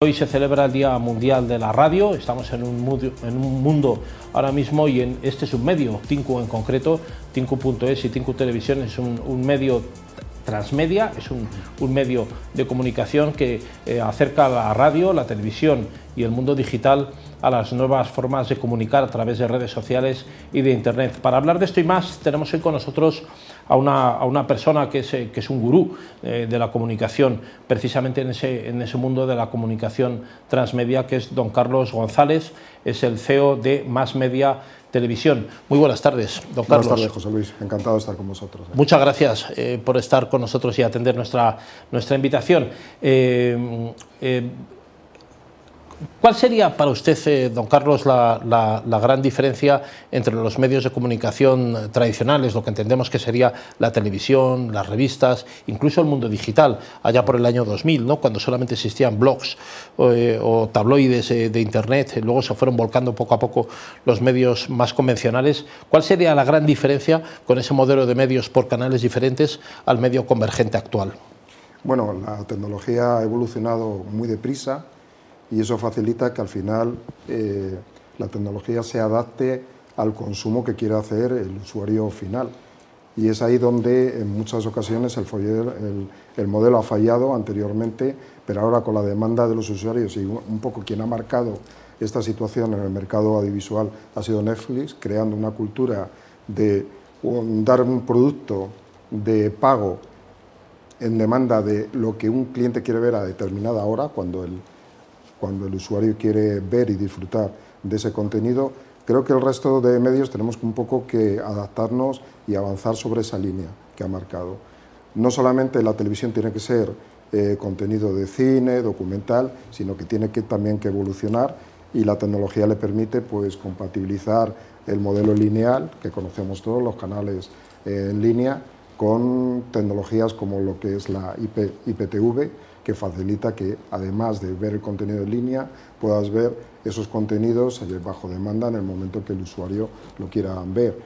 Hoy se celebra el Día Mundial de la Radio, estamos en un, mundo, ahora mismo y en este submedio, Tinku en concreto, Tinku.es y Tinku Televisión es un, medio transmedia, es un, medio de comunicación que eh, acerca la radio, la televisión y el mundo digital a las nuevas formas de comunicar a través de redes sociales y de Internet. Para hablar de esto y más tenemos hoy con nosotros a una, persona que es, que es, un gurú eh, de la comunicación, precisamente en ese, en ese mundo de la comunicación transmedia, que es don Carlos González, es el CEO de Más Media Televisión. Muy buenas tardes, don Carlos. Buenas tardes, José Luis. Encantado de estar con vosotros. ¿eh? Muchas gracias eh, por estar con nosotros y atender nuestra, nuestra invitación. ¿Cuál sería para usted, eh, don Carlos, la, gran diferencia entre los medios de comunicación tradicionales, lo que entendemos que sería la televisión, las revistas, incluso el mundo digital, allá por el año 2000, ¿no? cuando solamente existían blogs eh, o tabloides eh, de Internet, luego se fueron volcando poco a poco los medios más convencionales? ¿Cuál sería la gran diferencia con ese modelo de medios por canales diferentes al medio convergente actual? Bueno, la tecnología ha evolucionado muy deprisa y eso facilita que al final eh, la tecnología se adapte al consumo que quiere hacer el usuario final. Y es ahí donde en muchas ocasiones el, el, modelo ha fallado anteriormente, pero ahora con la demanda de los usuarios y un poco quien ha marcado esta situación en el mercado audiovisual ha sido Netflix, creando una cultura de dar un producto de pago en demanda de lo que un cliente quiere ver a determinada hora, cuando el, cuando el usuario quiere ver y disfrutar de ese contenido, creo que el resto de medios tenemos un poco que adaptarnos y avanzar sobre esa línea que ha marcado. No solamente la televisión tiene que ser eh, contenido de cine, documental, sino que tiene que también que evolucionar y la tecnología le permite pues compatibilizar el modelo lineal que conocemos todos los canales eh, en línea con tecnologías como lo que es la IPTV que facilita que además de ver el contenido en línea puedas ver esos contenidos bajo demanda en el momento que el usuario lo quiera ver.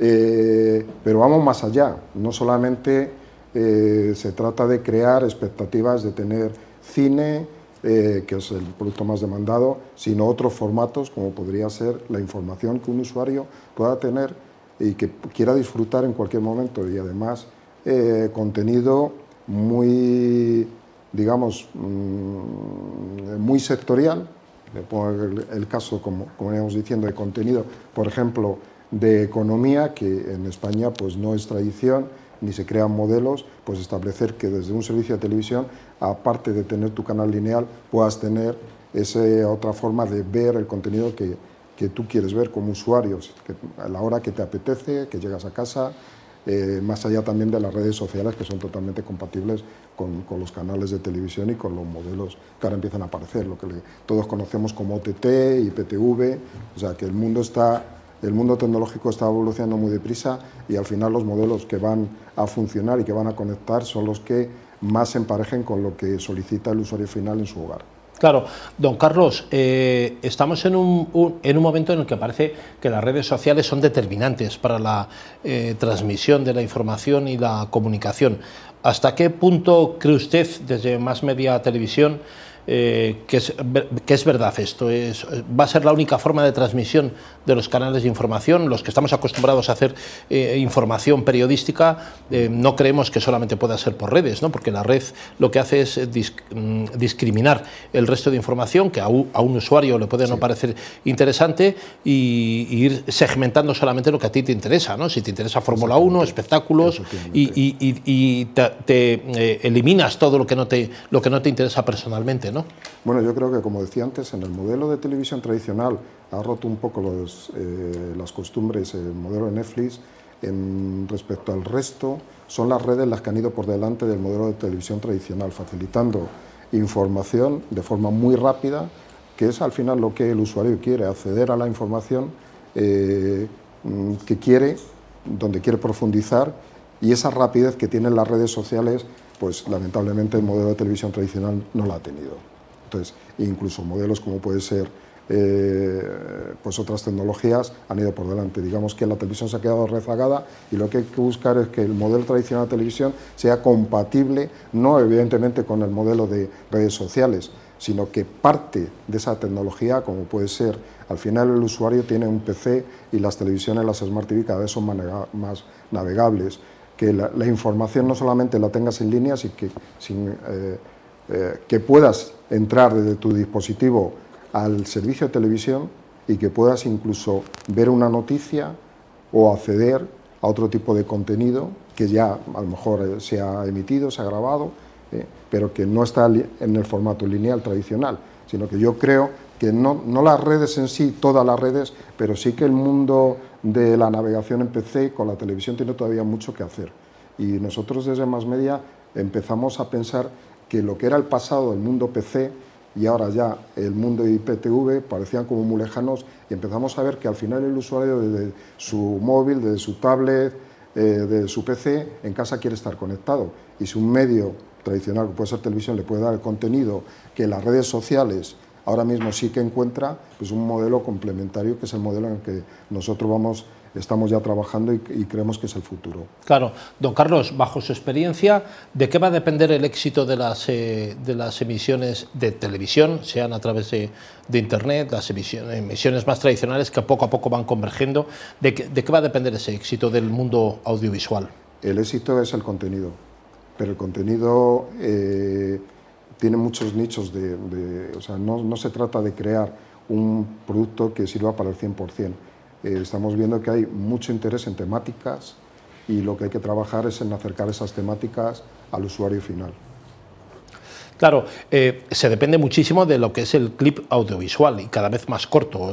Eh, pero vamos más allá, no solamente eh, se trata de crear expectativas de tener cine, eh, que es el producto más demandado, sino otros formatos como podría ser la información que un usuario pueda tener y que quiera disfrutar en cualquier momento y además contenido muy digamos, mm, muy sectorial. Le pongo el, caso, como, como íbamos diciendo, de contenido, por ejemplo, de economía, que en España pues, no es tradición, ni se crean modelos, pues establecer que desde un servicio de televisión, aparte de tener tu canal lineal, puedas tener esa otra forma de ver el contenido que, que tú quieres ver como usuario, que a la hora que te apetece, que llegas a casa, eh, más allá también de las redes sociales que son totalmente compatibles con, los canales de televisión y con los modelos que ahora empiezan a aparecer, lo que todos conocemos como OTT, IPTV, o sea que el mundo está el mundo tecnológico está evolucionando muy deprisa y al final los modelos que van a funcionar y que van a conectar son los que más se emparejen con lo que solicita el usuario final en su hogar. Claro, don Carlos, eh, estamos en un, en un, momento en el que parece que las redes sociales son determinantes para la eh, transmisión de la información y la comunicación. ¿Hasta qué punto cree usted, desde Más Media Televisión, eh, que, es, que, es, verdad esto. Es, va a ser la única forma de transmisión de los canales de información. Los que estamos acostumbrados a hacer eh, información periodística, eh, no creemos que solamente pueda ser por redes, ¿no? porque la red lo que hace es mm, discriminar el resto de información que a un, usuario le puede no parecer interesante y, ir segmentando solamente lo que a ti te interesa. ¿no? Si te interesa Fórmula 1, espectáculos y, y, te, eliminas todo lo que, no te, lo que no te interesa personalmente. ¿no? Bueno, yo creo que, como decía antes, en el modelo de televisión tradicional ha roto un poco eh, las costumbres, el modelo de Netflix, en, respecto al resto, son las redes las que han ido por delante del modelo de televisión tradicional, facilitando información de forma muy rápida, que es al final lo que el usuario quiere, acceder a la información eh, mm, que quiere, donde quiere profundizar, y esa rapidez que tienen las redes sociales pues lamentablemente el modelo de televisión tradicional no la ha tenido. Entonces, incluso modelos como puede ser eh, pues otras tecnologías han ido por delante. Digamos que la televisión se ha quedado rezagada y lo que hay que buscar es que el modelo tradicional de televisión sea compatible, no evidentemente con el modelo de redes sociales, sino que parte de esa tecnología, como puede ser, al final el usuario tiene un PC y las televisiones, las Smart TV cada vez son más navegables, que la, información no solamente la tengas en línea, sino que, eh, eh, que puedas entrar desde tu dispositivo al servicio de televisión y que puedas incluso ver una noticia o acceder a otro tipo de contenido que ya a lo mejor eh, se ha emitido, se ha grabado, pero que no está en el formato lineal tradicional, sino que yo creo que no, las redes en sí, todas las redes, pero sí que el mundo de la navegación en PC con la televisión tiene todavía mucho que hacer. Y nosotros desde Más Media empezamos a pensar que lo que era el pasado del mundo PC y ahora ya el mundo IPTV parecían como muy lejanos y empezamos a ver que al final el usuario desde su móvil, desde su tablet, eh, desde su PC, en casa quiere estar conectado. Y si un medio tradicional, que puede ser televisión, le puede dar el contenido que las redes sociales ahora mismo sí que encuentra, pues un modelo complementario que es el modelo en el que nosotros vamos estamos ya trabajando y, creemos que es el futuro. Claro, don Carlos, bajo su experiencia, ¿de qué va a depender el éxito de las, eh, de las emisiones de televisión, sean a través de, Internet, las emisiones, más tradicionales que poco a poco van convergiendo? ¿De, qué, va a depender ese éxito del mundo audiovisual? El éxito es el contenido, pero el contenido eh, tiene muchos nichos de... o sea, no, no se trata de crear un producto que sirva para el 100%. Eh, estamos viendo que hay mucho interés en temáticas y lo que hay que trabajar es en acercar esas temáticas al usuario final. Claro, eh, se depende muchísimo de lo que es el clip audiovisual y cada vez más corto.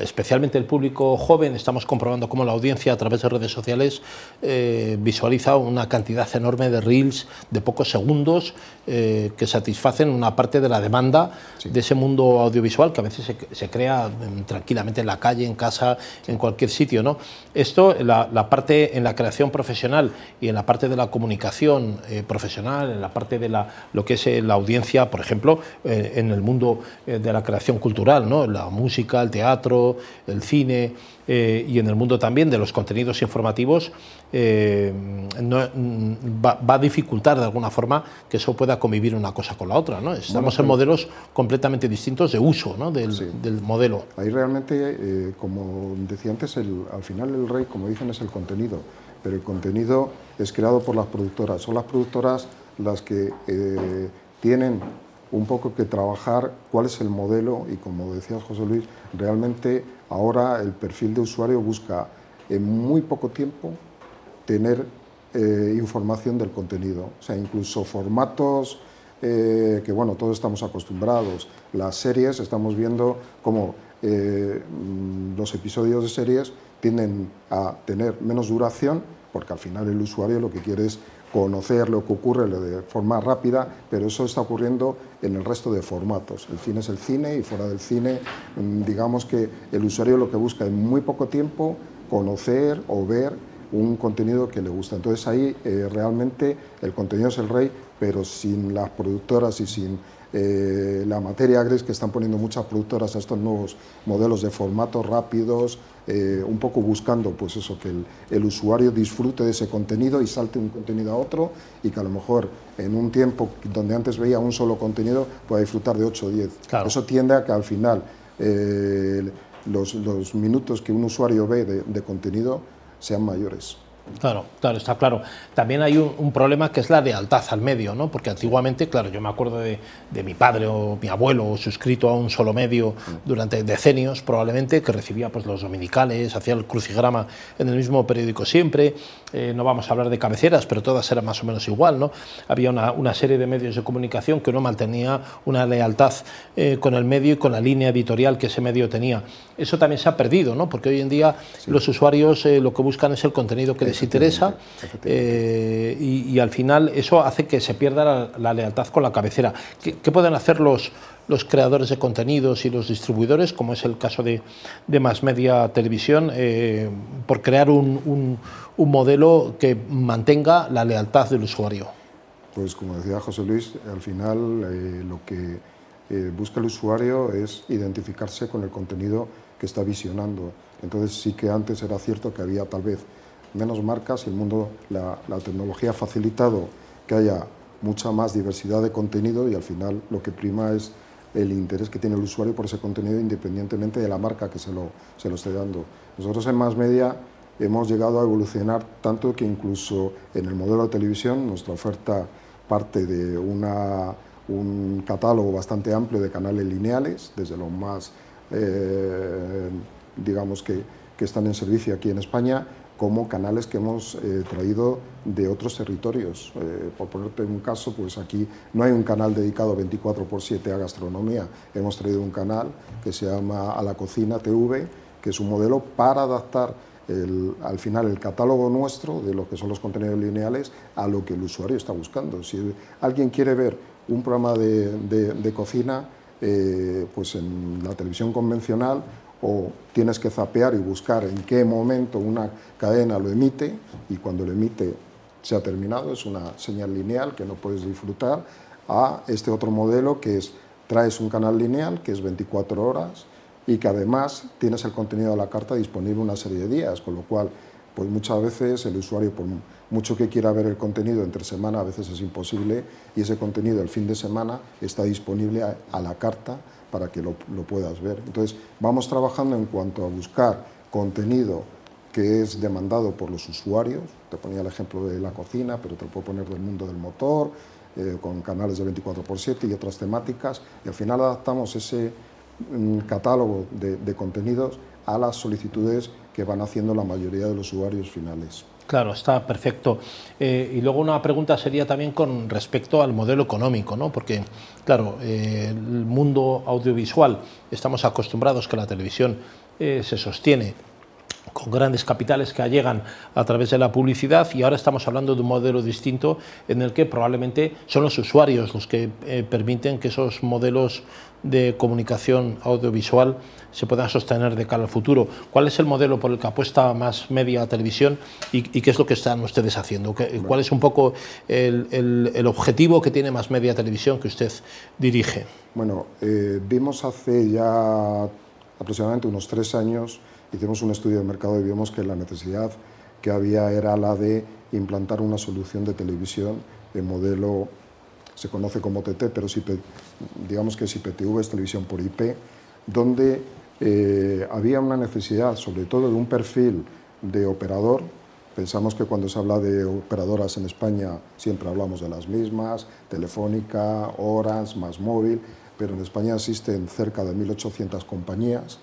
especialmente el público joven, estamos comprobando cómo la audiencia a través de redes sociales eh, visualiza una cantidad enorme de reels de pocos segundos eh, que satisfacen una parte de la demanda de ese mundo audiovisual que a veces se, crea mm, tranquilamente en la calle, en casa, en cualquier sitio. ¿no? Esto, la, la parte en la creación profesional y en la parte de la comunicación profesional, en la parte de la lo que es eh, la audiencia, por ejemplo, eh, en el mundo eh, de la creación cultural, ¿no? la música, el teatro, el cine y en el mundo también de los contenidos informativos, mm, va, a dificultar de alguna forma que eso pueda convivir una cosa con la otra. ¿no? Estamos en modelos completamente distintos de uso del, modelo. Ahí realmente, como decía antes, al final el rey, como dicen, es el contenido, pero el contenido es creado por las productoras. Son las productoras las que eh, tienen un poco que trabajar cuál es el modelo y como decía José Luis, realmente ahora el perfil de usuario busca en muy poco tiempo tener eh, información del contenido, o sea, incluso formatos eh, que bueno, todos estamos acostumbrados, las series, estamos viendo cómo los episodios de series tienden a tener menos duración, porque al final el usuario lo que quiere es conocer lo que ocurre de forma rápida, pero eso está ocurriendo en el resto de formatos. El cine es el cine y fuera del cine, mm, digamos que el usuario lo que busca en muy poco tiempo conocer o ver un contenido que le gusta. Entonces ahí eh, realmente el contenido es el rey, pero sin las productoras y sin eh, la materia gris que están poniendo muchas productoras a estos nuevos modelos de formatos rápidos, eh, un poco buscando pues eso, que el, usuario disfrute de ese contenido y salte un contenido a otro y que a lo mejor en un tiempo donde antes veía un solo contenido pueda disfrutar de 8 o 10. Eso tiende a que al final eh, los, minutos que un usuario ve de contenido sean mayores. Claro, claro, está claro. También hay un, problema que es la lealtad al medio, ¿no? Porque antiguamente, claro, yo me acuerdo de, mi padre o mi abuelo suscrito a un solo medio durante decenios, probablemente, que recibía pues, los dominicales, hacía el crucigrama en el mismo periódico siempre. Eh, no vamos a hablar de cabeceras, pero todas eran más o menos igual, ¿no? Había una, serie de medios de comunicación que uno mantenía una lealtad eh, con el medio y con la línea editorial que ese medio tenía. Eso también se ha perdido, ¿no? Porque hoy en día los usuarios eh, lo que buscan es el contenido que les interesa eh, y, al final eso hace que se pierda la, lealtad con la cabecera. ¿Qué, pueden hacer los, los creadores de contenidos y los distribuidores, como es el caso de, de Más Media Televisión, eh, por crear un, un, modelo que mantenga la lealtad del usuario? Pues como decía José Luis, al final eh, lo que busca el usuario es identificarse con el contenido que está visionando. Entonces sí que antes era cierto que había tal vez menos marcas y el mundo, la, tecnología ha facilitado que haya mucha más diversidad de contenido y al final lo que prima es el interés que tiene el usuario por ese contenido independientemente de la marca que se lo, se lo esté dando. Nosotros en Más Media hemos llegado a evolucionar tanto que incluso en el modelo de televisión nuestra oferta parte de una, un catálogo bastante amplio de canales lineales, desde los más, eh, digamos, que, que, están en servicio aquí en España, como canales que hemos eh, traído de otros territorios. Eh, por ponerte un caso, pues aquí no hay un canal dedicado 24 por 7 a gastronomía. Hemos traído un canal que se llama A la Cocina TV, que es un modelo para adaptar al final el catálogo nuestro de lo que son los contenidos lineales a lo que el usuario está buscando. Si alguien quiere ver un programa de, cocina, eh, pues en la televisión convencional o tienes que zapear y buscar en qué momento una cadena lo emite y cuando lo emite se ha terminado, es una señal lineal que no puedes disfrutar, a este otro modelo que es traes un canal lineal que es 24 horas y que además tienes el contenido de la carta disponible una serie de días, con lo cual pues muchas veces el usuario, por mucho que quiera ver el contenido entre semana, a veces es imposible y ese contenido el fin de semana está disponible a, la carta para que lo, puedas ver. Entonces, vamos trabajando en cuanto a buscar contenido que es demandado por los usuarios. Te ponía el ejemplo de la cocina, pero te lo puedo poner del mundo del motor, eh, con canales de 24x7 y otras temáticas. Y al final adaptamos ese un catálogo de, contenidos a las solicitudes que van haciendo la mayoría de los usuarios finales. Claro, está perfecto. Eh, y luego una pregunta sería también con respecto al modelo económico, ¿no? Porque, claro, eh, el mundo audiovisual, estamos acostumbrados que la televisión eh, se sostiene con grandes capitales que llegan a través de la publicidad y ahora estamos hablando de un modelo distinto en el que probablemente son los usuarios los que eh, permiten que esos modelos de comunicación audiovisual se puedan sostener de cara al futuro. ¿Cuál es el modelo por el que apuesta más media televisión y, qué es lo que están ustedes haciendo? ¿Cuál es un poco el, objetivo que tiene más media televisión que usted dirige? Bueno, eh, vimos hace ya aproximadamente unos tres años hicimos un estudio de mercado y vimos que la necesidad que había era la de implantar una solución de televisión de modelo, se conoce como TT, pero si, digamos que es IPTV, es televisión por IP, donde eh, había una necesidad, sobre todo de un perfil de operador. Pensamos que cuando se habla de operadoras en España siempre hablamos de las mismas, Telefónica, Orange, Más Móvil, pero en España existen cerca de 1.800 compañías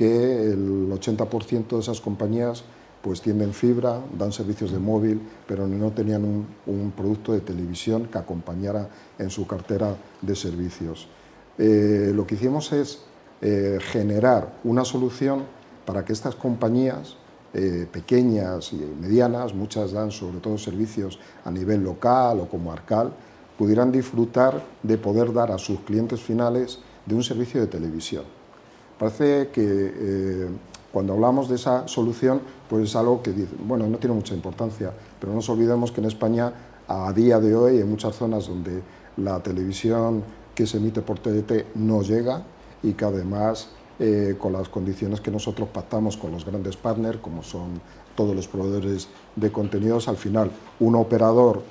que el 80% de esas compañías pues tienen fibra, dan servicios de móvil, pero no tenían un, producto de televisión que acompañara en su cartera de servicios. Eh, lo que hicimos es eh, generar una solución para que estas compañías eh, pequeñas y medianas, muchas dan sobre todo servicios a nivel local o comarcal, pudieran disfrutar de poder dar a sus clientes finales de un servicio de televisión. Parece que eh, cuando hablamos de esa solución, pues es algo que, bueno, no tiene mucha importancia, pero no nos olvidemos que en España, a día de hoy, en muchas zonas donde la televisión que se emite por TDT no llega y que además, eh, con las condiciones que nosotros pactamos con los grandes partners, como son todos los proveedores de contenidos, al final un operador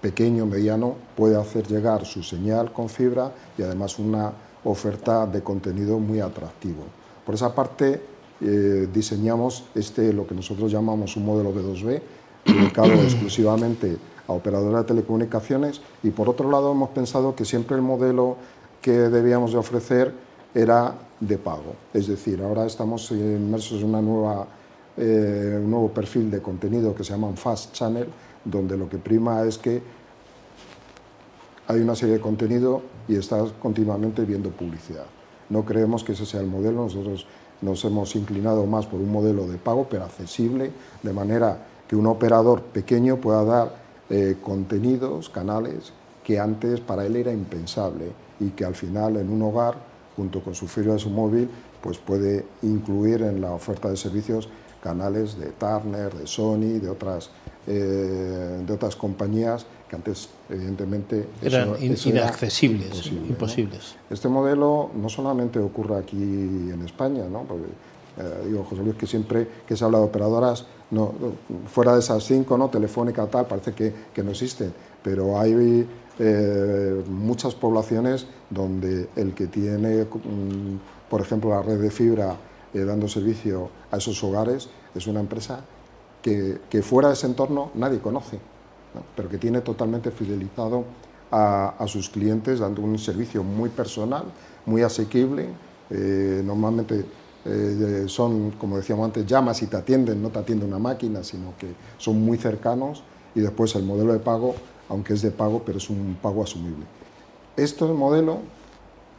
pequeño, mediano, puede hacer llegar su señal con fibra y además una oferta de contenido muy atractivo. Por esa parte, eh, diseñamos este, lo que nosotros llamamos un modelo B2B, dedicado exclusivamente a operadoras de telecomunicaciones, y por otro lado hemos pensado que siempre el modelo que debíamos de ofrecer era de pago. Es decir, ahora estamos inmersos en una nueva, eh, un nuevo perfil de contenido que se llama Fast Channel, donde lo que prima es que hay una serie de contenido y estás continuamente viendo publicidad. No creemos que ese sea el modelo, nosotros nos hemos inclinado más por un modelo de pago, pero accesible, de manera que un operador pequeño pueda dar eh, contenidos, canales, que antes para él era impensable y que al final en un hogar, junto con su fibra de su móvil, pues puede incluir en la oferta de servicios canales de Turner, de Sony, de otras, eh, de otras compañías que antes evidentemente eran inaccesibles, imposibles. Este modelo no solamente ocurre aquí en España, ¿no? Porque, eh, digo, José Luis, que siempre que se habla de operadoras, no, fuera de esas cinco, ¿no? Telefónica, tal, parece que, que no existen, pero hay eh, muchas poblaciones donde el que tiene, mm, por ejemplo, la red de fibra eh, dando servicio a esos hogares es una empresa que, fuera de ese entorno nadie conoce, pero que tiene totalmente fidelizado a, sus clientes dando un servicio muy personal, muy asequible. Eh, normalmente son, como decíamos antes, llamas y te atienden, no te atiende una máquina, sino que son muy cercanos y después el modelo de pago aunque es de pago, pero es un pago asumible. Este modelo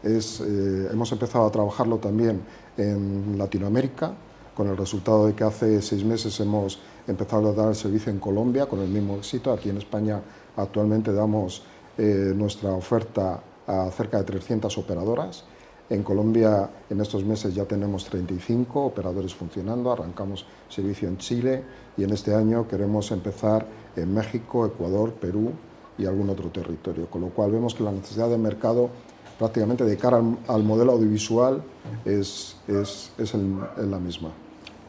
es, eh, hemos empezado a trabajarlo también en Latinoamérica, con el resultado de que hace seis meses hemos empezado a dar el servicio en Colombia con el mismo éxito. Aquí en España actualmente damos eh, nuestra oferta a cerca de 300 operadoras. En Colombia en estos meses ya tenemos 35 operadores funcionando, arrancamos servicio en Chile y en este año queremos empezar en México, Ecuador, Perú y algún otro territorio, con lo cual vemos que la necesidad de mercado prácticamente de cara al, modelo audiovisual es, es, es la misma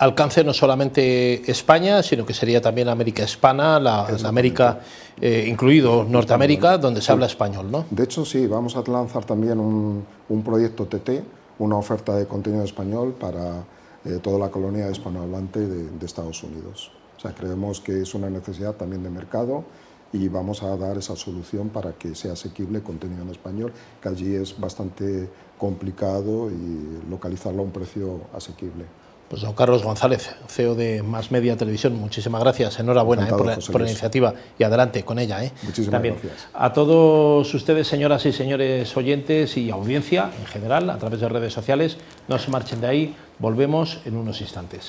alcance no solamente España, sino que sería también América Hispana, la, América, eh, incluido Norteamérica, donde se habla español, ¿no? De hecho, sí, vamos a lanzar también un, un proyecto TT, una oferta de contenido español para eh, toda la colonia hispanohablante de, de Estados Unidos. O sea, creemos que es una necesidad también de mercado y vamos a dar esa solución para que sea asequible contenido en español, que allí es bastante complicado y localizarlo a un precio asequible. Pues don Carlos González, CEO de Más Media Televisión, muchísimas gracias, enhorabuena eh, por, la, iniciativa y adelante con ella. Eh. Muchísimas gracias. A todos ustedes, señoras y señores oyentes y audiencia en general, a través de redes sociales, no se marchen de ahí, volvemos en unos instantes.